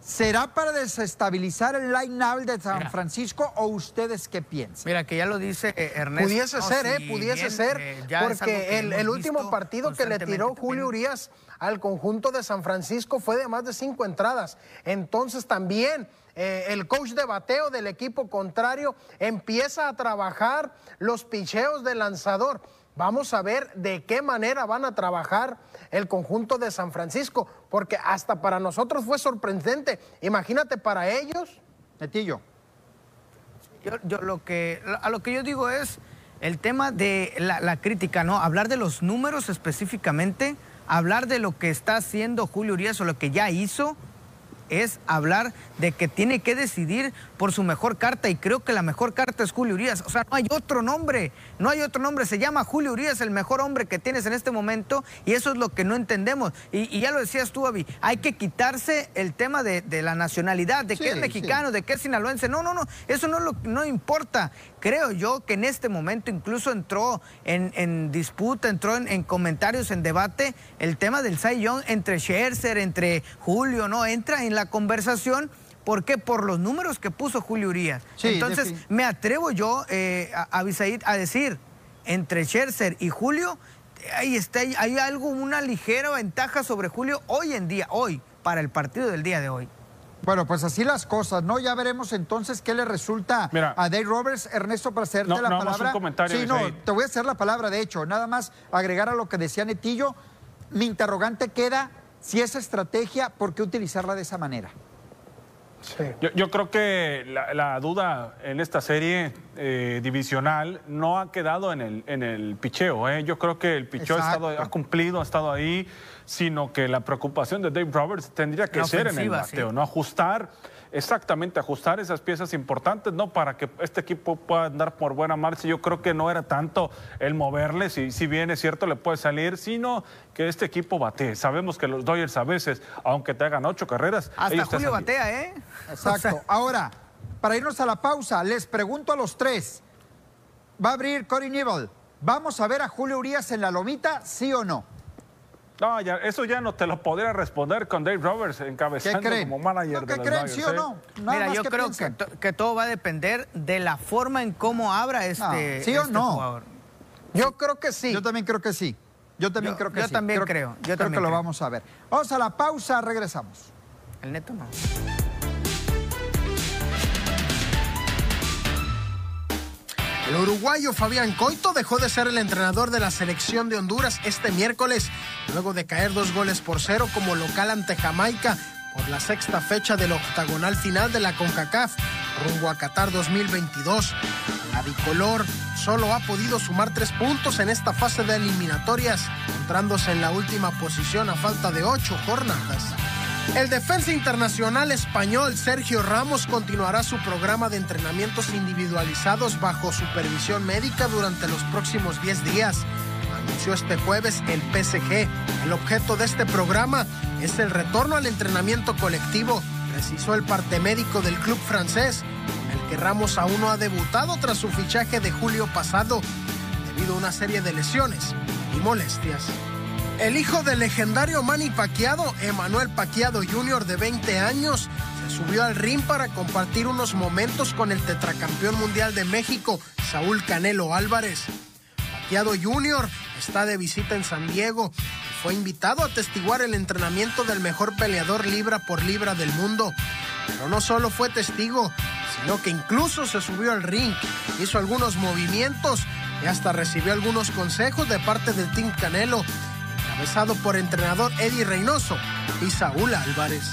¿Será para desestabilizar el line-up de San Mira. Francisco o ustedes qué piensan? Mira, que ya lo dice Ernesto. Pudiese No, ser, ¿eh? Pudiese bien, ser. eh, porque que el, último partido que le tiró Julio. Urias al conjunto de San Francisco fue de más de cinco entradas. Entonces también eh, el coach de bateo del equipo contrario empieza a trabajar los picheos del lanzador. Vamos a ver de qué manera van a trabajar el conjunto de San Francisco, porque hasta para nosotros fue sorprendente. Imagínate para ellos. Netillo. Yo, lo que, a lo que yo digo es el tema de la, la crítica, ¿no? Hablar de los números específicamente, hablar de lo que está haciendo Julio Urias o lo que ya hizo es hablar de que tiene que decidir por su mejor carta y creo que la mejor carta es Julio Urias. O sea, no hay otro nombre, no hay otro nombre. Se llama Julio Urias, el mejor hombre que tienes en este momento y eso es lo que no entendemos. Y, ya lo decías tú, Avi, hay que quitarse el tema de, la nacionalidad, de que es mexicano, de que es sinaloense. No, no, no, eso no, lo, no importa. Creo yo que en este momento incluso entró en, disputa, entró en, comentarios, en debate, el tema del Cy Young entre Scherzer, entre Julio, ¿no? Entra en la conversación. ¿Por qué? Por los números que puso Julio Urias. Entonces, me atrevo yo, eh, a, a decir, entre Scherzer y Julio, ahí está, hay algo, una ligera ventaja sobre Julio hoy en día, hoy, para el partido del día de hoy. Bueno, pues así las cosas, ¿no? Ya veremos entonces qué le resulta a Dave Roberts. Ernesto, para hacerte la palabra. Un comentario, sí, no, te voy a hacer la palabra, de hecho. Nada más agregar a lo que decía Netillo. Mi interrogante queda si esa estrategia, ¿por qué utilizarla de esa manera? Sí. Yo, creo que la, duda en esta serie eh, divisional no ha quedado en el, en el picheo. ¿eh? Yo creo que el picheo ha, estado, ha, cumplido, ha estado ahí, sino que la preocupación de Dave Roberts tendría que ser en el bateo, ¿no? Ajustar exactamente ajustar esas piezas importantes, ¿no? Para que este equipo pueda andar por buena marcha. Yo creo que no era tanto el moverle, si, si bien es cierto le puede salir, sino que este equipo batee. Sabemos que los Dodgers a veces, aunque te hagan ocho carreras... Hasta Julio batea, ¿eh? Exacto. Ahora, para irnos a la pausa, les pregunto a los tres. ¿Va a abrir Cory Nibble? ¿Vamos a ver a Julio Urias en la lomita, sí o no? No, ya, eso ya no te lo podría responder con Dave Roberts encabezando como manager de ¿Qué creen, sí o ¿eh? no? Mira, yo creo que, todo va a depender de la forma en cómo abra este, ¿Sí o este no? jugador. Yo creo que sí. Yo también creo que sí. Yo también creo que yo sí. También creo, yo creo que lo vamos a ver. Vamos a la pausa, regresamos. El neto no. El uruguayo Fabián Coito dejó de ser el entrenador de la selección de Honduras este miércoles, luego de caer dos goles por cero como local ante Jamaica por la sexta fecha del octagonal final de la CONCACAF rumbo a Qatar 2022. La bicolor solo ha podido sumar tres puntos en esta fase de eliminatorias, encontrándose en la última posición a falta de ocho jornadas. El defensa internacional español Sergio Ramos continuará su programa de entrenamientos individualizados bajo supervisión médica durante los próximos 10 días. Anunció este jueves el PSG. El objeto de este programa es el retorno al entrenamiento colectivo, precisó el parte médico del club francés, con el que Ramos aún no ha debutado tras su fichaje de julio pasado, debido a una serie de lesiones y molestias. El hijo del legendario Manny Pacquiao, Emanuel Pacquiao Jr., de 20 años, se subió al ring para compartir unos momentos con el tetracampeón mundial de México, Saúl Canelo Álvarez. Pacquiao Jr. está de visita en San Diego y fue invitado a testiguar el entrenamiento del mejor peleador libra por libra del mundo. Pero no solo fue testigo, sino que incluso se subió al ring, hizo algunos movimientos y hasta recibió algunos consejos de parte del Team Canelo encabezado por entrenador Eddie Reynoso y Saúl Álvarez.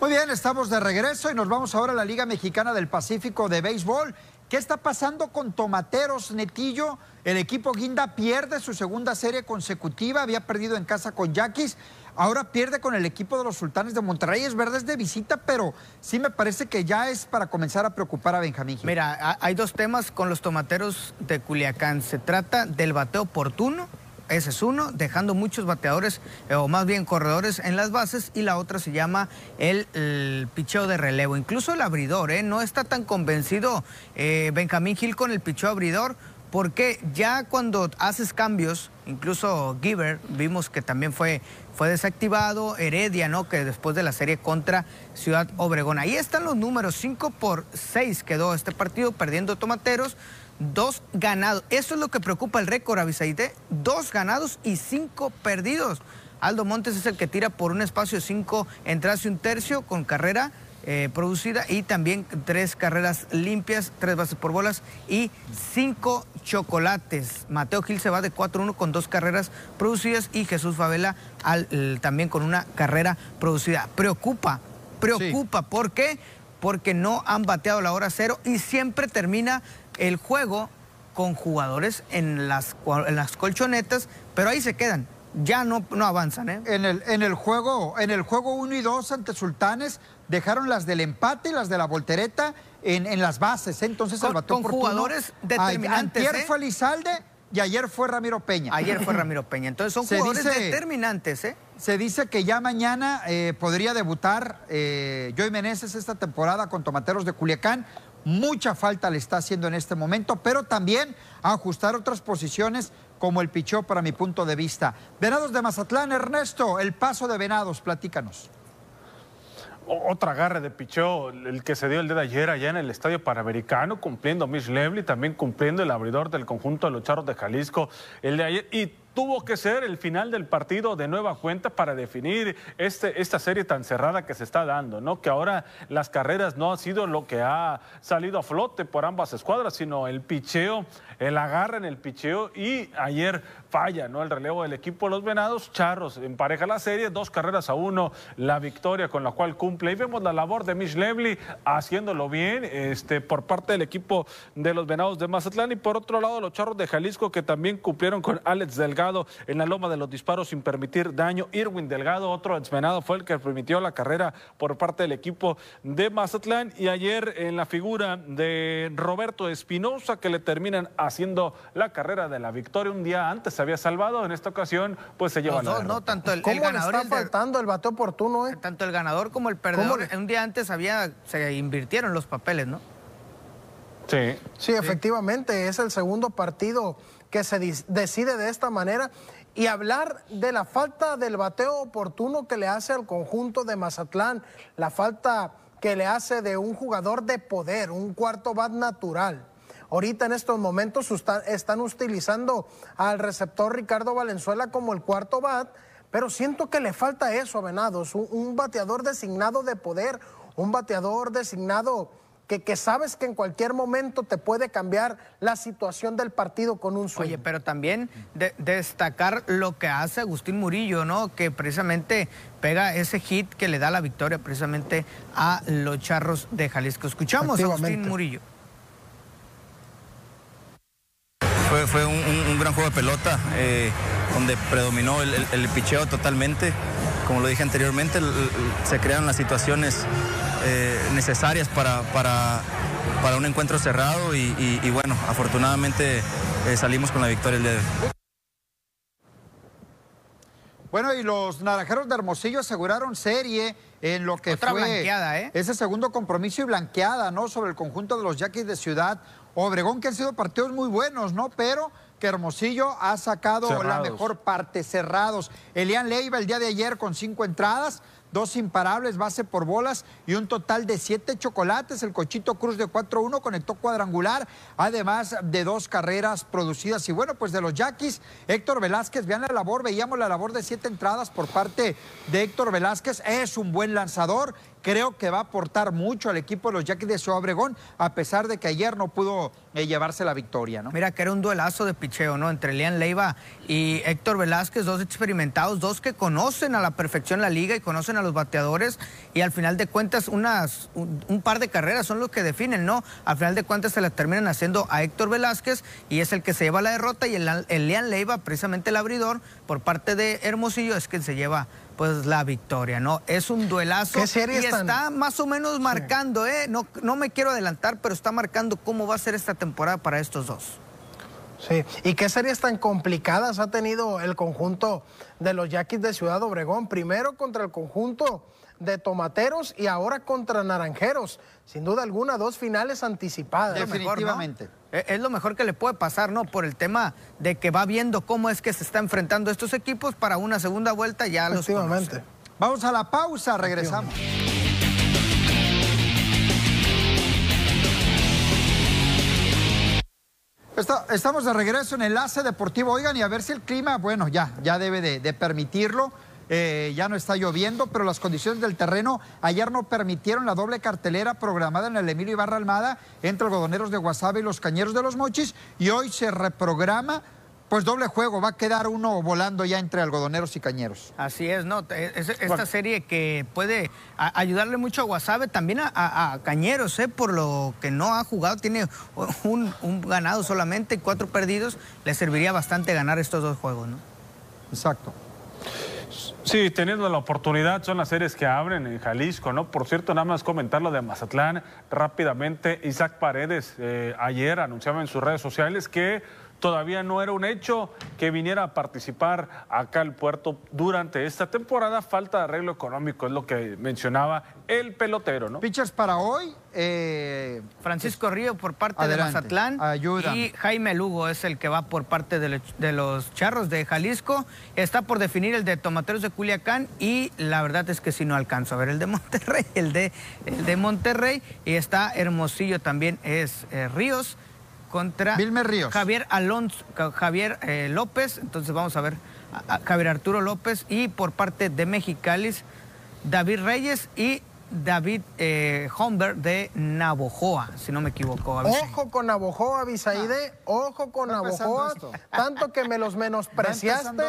Muy bien, estamos de regreso y nos vamos ahora a la Liga Mexicana del Pacífico de Béisbol. ¿Qué está pasando con Tomateros Netillo? El equipo Guinda pierde su segunda serie consecutiva, había perdido en casa con Yaquis Ahora pierde con el equipo de los Sultanes de Monterrey. Es verdad, es de visita, pero sí me parece que ya es para comenzar a preocupar a Benjamín. Mira, hay dos temas con los tomateros de Culiacán. Se trata del bateo oportuno. Ese es uno, dejando muchos bateadores, eh, o más bien corredores en las bases, y la otra se llama el, picheo de relevo. Incluso el abridor, ¿eh? no está tan convencido eh, Benjamín Gil con el picheo abridor, porque ya cuando haces cambios, incluso Giver, vimos que también fue, fue desactivado, Heredia, ¿no? Que después de la serie contra Ciudad Obregón. Ahí están los números, 5 por 6 quedó este partido, perdiendo Tomateros, dos ganados. Eso es lo que preocupa el récord, Avisaite, dos ganados y cinco perdidos. Aldo Montes es el que tira por un espacio de cinco entradas y un tercio con carrera eh, producida y también tres carreras limpias, tres bases por bolas y cinco chocolates. Mateo Gil se va de 4-1 con dos carreras producidas y Jesús Favela también con una carrera producida. Preocupa, preocupa. ¿Por qué? Porque no han bateado la hora cero y siempre termina el juego con jugadores en las, en las colchonetas, pero ahí se quedan ya no, no avanzan. ¿eh? En, el, en el juego en el juego 1 y 2 ante Sultanes dejaron las del empate y las de la voltereta en, en las bases. Entonces con, el con jugadores determinantes. Ayer ¿eh? fue Lizalde y ayer fue Ramiro Peña. Ayer fue Ramiro Peña. Entonces son jugadores determinantes. ¿eh? Se dice que ya mañana eh, podría debutar eh, Joey Meneses esta temporada con Tomateros de Culiacán. Mucha falta le está haciendo en este momento, pero también ajustar otras posiciones como el pichó para mi punto de vista. Venados de Mazatlán, Ernesto, el paso de Venados, platícanos. Otra agarre de pichó, el que se dio el día de ayer allá en el Estadio Panamericano, cumpliendo Mitch Levely, también cumpliendo el abridor del conjunto de los Charros de Jalisco el de ayer. Y tuvo que ser el final del partido de nueva cuenta para definir este, esta serie tan cerrada que se está dando, ¿no? Que ahora las carreras no han sido lo que ha salido a flote por ambas escuadras, sino el picheo, el agarre en el picheo y ayer falla, ¿no? El relevo del equipo Los Venados, Charros empareja la serie, dos carreras a uno, la victoria con la cual cumple. Y vemos la labor de Mitch Levely haciéndolo bien este, por parte del equipo de los Venados de Mazatlán y por otro lado los Charros de Jalisco que también cumplieron con Alex Delgado en la loma de los disparos sin permitir daño. Irwin Delgado, otro exvenado, fue el que permitió la carrera por parte del equipo de Mazatlán. Y ayer en la figura de Roberto Espinosa, que le terminan haciendo la carrera de la victoria. Un día antes se había salvado, en esta ocasión pues se lleva la no, tanto el, ¿Cómo ganador está faltando el bateo oportuno, eh? Tanto el ganador como el perdedor. Un día antes había, se invirtieron los papeles, ¿no? Sí. Sí, efectivamente, es el segundo partido que se decide de esta manera y hablar de la falta del bateo oportuno que le hace al conjunto de Mazatlán, la falta que le hace de un jugador de poder, un cuarto bat natural. Ahorita en estos momentos están utilizando al receptor Ricardo Valenzuela como el cuarto bat, pero siento que le falta eso a Venados, un bateador designado de poder, un bateador designado que, sabes que en cualquier momento te puede cambiar la situación del partido con un sueño. Oye, pero también destacar lo que hace Agustín Murillo, ¿no? Que precisamente pega ese hit que le da la victoria precisamente a los Charros de Jalisco. Escuchamos a Agustín Murillo. Fue, un, gran juego de pelota, eh, donde predominó el, el, picheo totalmente. Como lo dije anteriormente, se crearon las situaciones eh, necesarias para, para, para, un encuentro cerrado y, bueno, afortunadamente eh, salimos con la victoria el día de hoy. Bueno, y los naranjeros de Hermosillo aseguraron serie en lo que Otra blanqueada, ¿eh? ese segundo compromiso y blanqueada, ¿no? Sobre el conjunto de los Yaquis de Ciudad Obregón, que han sido partidos muy buenos, ¿no? Pero que Hermosillo ha sacado la mejor parte, cerrados. Elian Leiva el día de ayer con cinco entradas, dos imparables, base por bolas y un total de siete chocolates. El Cochito Cruz de 4-1 conectó cuadrangular, además de dos carreras producidas. Y bueno, pues de los Yaquis, Héctor Velázquez, vean la labor, veíamos la labor de siete entradas por parte de Héctor Velázquez. Es un buen lanzador creo que va a aportar mucho al equipo de los Yaquis de Ciudad Obregón, a pesar de que ayer no pudo eh, llevarse la victoria, ¿no? Mira que era un duelazo de picheo, ¿no? Entre Lean Leiva y Héctor Velázquez, dos experimentados, dos que conocen a la perfección la liga y conocen a los bateadores, y al final de cuentas, unas, un, par de carreras son los que definen, ¿no? Al final de cuentas se las terminan haciendo a Héctor Velázquez y es el que se lleva la derrota, y el, el Lean Leiva, precisamente el abridor, por parte de Hermosillo, es quien se lleva pues la victoria, ¿no? Es un duelazo y está más o menos marcando, ¿eh? No, no me quiero adelantar, pero está marcando cómo va a ser esta temporada para estos dos. Sí, ¿y qué series tan complicadas ha tenido el conjunto de los Yaquis de Ciudad Obregón? Primero contra el conjunto de Tomateros y ahora contra Naranjeros. Sin duda alguna, dos finales anticipadas. Definitivamente. Es lo mejor que le puede pasar, ¿no? Por el tema de que va viendo cómo es que se está enfrentando estos equipos para una segunda vuelta ya los conoce. Vamos a la pausa, regresamos. estamos de regreso en Enlace Deportivo. Oigan, y a ver si el clima, bueno, ya, ya debe de permitirlo eh, ya no está lloviendo, pero las condiciones del terreno ayer no permitieron la doble cartelera programada en el Emilio Ibarra Almada entre algodoneros de Guasave y los cañeros de los Mochis y hoy se reprograma pues doble juego, va a quedar uno volando ya entre algodoneros y cañeros. Así es, ¿no? esta serie que puede ayudarle mucho a Guasave, también a, Cañeros, ¿eh? Por lo que no ha jugado, tiene un, un ganado solamente, cuatro perdidos, le serviría bastante ganar estos dos juegos, ¿no? Exacto. Sí, teniendo la oportunidad, son las series que abren en Jalisco, ¿no? Por cierto, nada más comentar lo de Mazatlán rápidamente. Isaac Paredes eh, ayer anunciaba en sus redes sociales que todavía no era un hecho que viniera a participar acá al puerto durante esta temporada. Falta de arreglo económico, es lo que mencionaba el pelotero, ¿no? Pitchers para hoy. Eh, Francisco Río por parte de Mazatlán. Ayuda. Y Jaime Lugo es el que va por parte de, los Charros de Jalisco. Está por definir el de Tomateros de Culiacán y la verdad es que si no alcanzo a ver el de Monterrey, el de, el de Monterrey. Y está Hermosillo también, es eh, Ríos contra Ríos. Javier Alonso, Javier eh, López. Entonces vamos a ver a, Javier Arturo López y por parte de Mexicalis, David Reyes y David eh, de Navojoa, si no me equivoco. Ojo con Navojoa, Bisaide, ojo con Navojoa, tanto que me los menospreciaste.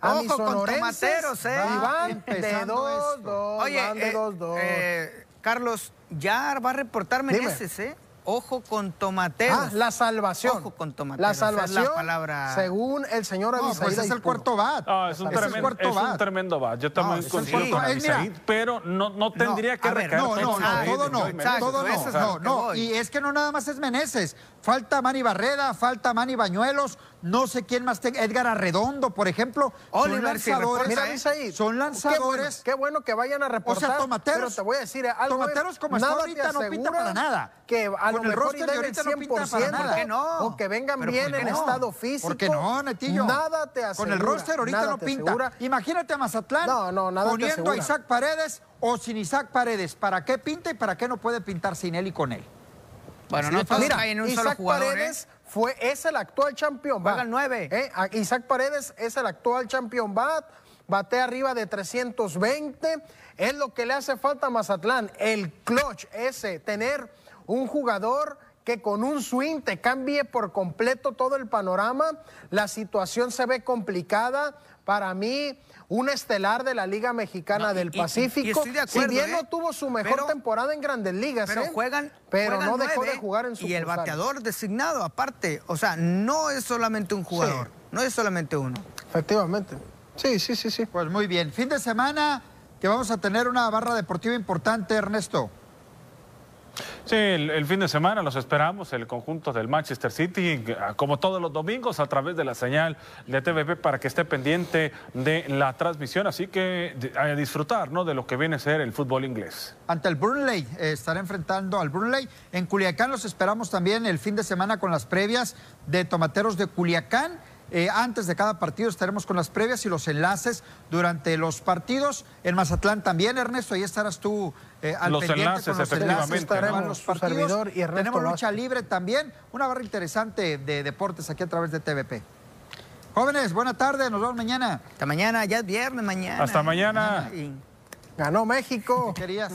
A ojo con tomateros, eh. van de dos, dos, Oye, van de eh, dos, dos. Eh, Carlos, ya va a reportar Meneses, ¿eh? Ojo con tomateros. Ah, la salvación. Ojo con tomateros. La salvación, la palabra... según el señor no, pues es el cuarto bat. Ah, es un, tremendo, es, un tremendo bat. Yo también no, concuerdo con Abisaid, pero no, no tendría que recaer No, no, no, todo no, todo no. No, no, y es que no nada más es Meneses. Falta Manny Barreda, falta Manny Bañuelos, no sé quién más tenga, Edgar Arredondo, por ejemplo. son lanzadores. Mira, ahí. Son lanzadores. Qué bueno, que vayan a reportar. O sea, tomateros. Pero te voy a decir algo. Tomateros como está ahorita no pinta para nada. Que a lo mejor el ahorita no pinta para nada. ¿Por qué no? O que vengan bien en estado físico. ¿Por qué no, Netillo? Nada te asegura. Con el roster ahorita no pinta. Imagínate a Mazatlán poniendo a Isaac Paredes o sin Isaac Paredes. ¿Para qué pinta y para qué no puede pintar sin él y con él? Bueno, no mira, en un Isaac solo jugador, Paredes ¿eh? fue, es el actual campeón. Juega el 9. ¿Eh? Isaac Paredes es el actual campeón bat, bate arriba de 320. Es lo que le hace falta a Mazatlán, el clutch ese, tener un jugador que con un swing te cambie por completo todo el panorama. La situación se ve complicada. Para mí, un estelar de la Liga Mexicana del Pacífico. si bien no ¿eh? tuvo su mejor temporada en Grandes Ligas, pero ¿eh? juegan, pero no dejó de jugar en su Y el bateador designado, aparte, o sea, no es solamente un jugador, no es solamente uno. Efectivamente. Sí, sí, sí, sí. Pues muy bien. Fin de semana que vamos a tener una barra deportiva importante, Ernesto. Sí, el, fin de semana los esperamos, el conjunto del Manchester City, como todos los domingos, a través de la señal de TVP para que esté pendiente de la transmisión. Así que a disfrutar ¿no? de lo que viene a ser el fútbol inglés. Ante el Burnley, eh, estará enfrentando al Burnley. En Culiacán los esperamos también el fin de semana con las previas de Tomateros de Culiacán. Eh, antes de cada partido estaremos con las previas y los enlaces durante los partidos. En Mazatlán también, Ernesto, ahí estarás tú eh, al los enlaces, efectivamente. Estaremos los partidos. Y Tenemos lucha libre también, una barra interesante de deportes aquí a través de TVP. Jóvenes, buena tarde, nos vemos mañana. Hasta mañana, ya es viernes mañana. Hasta mañana. Ganó México. ¿Qué querías?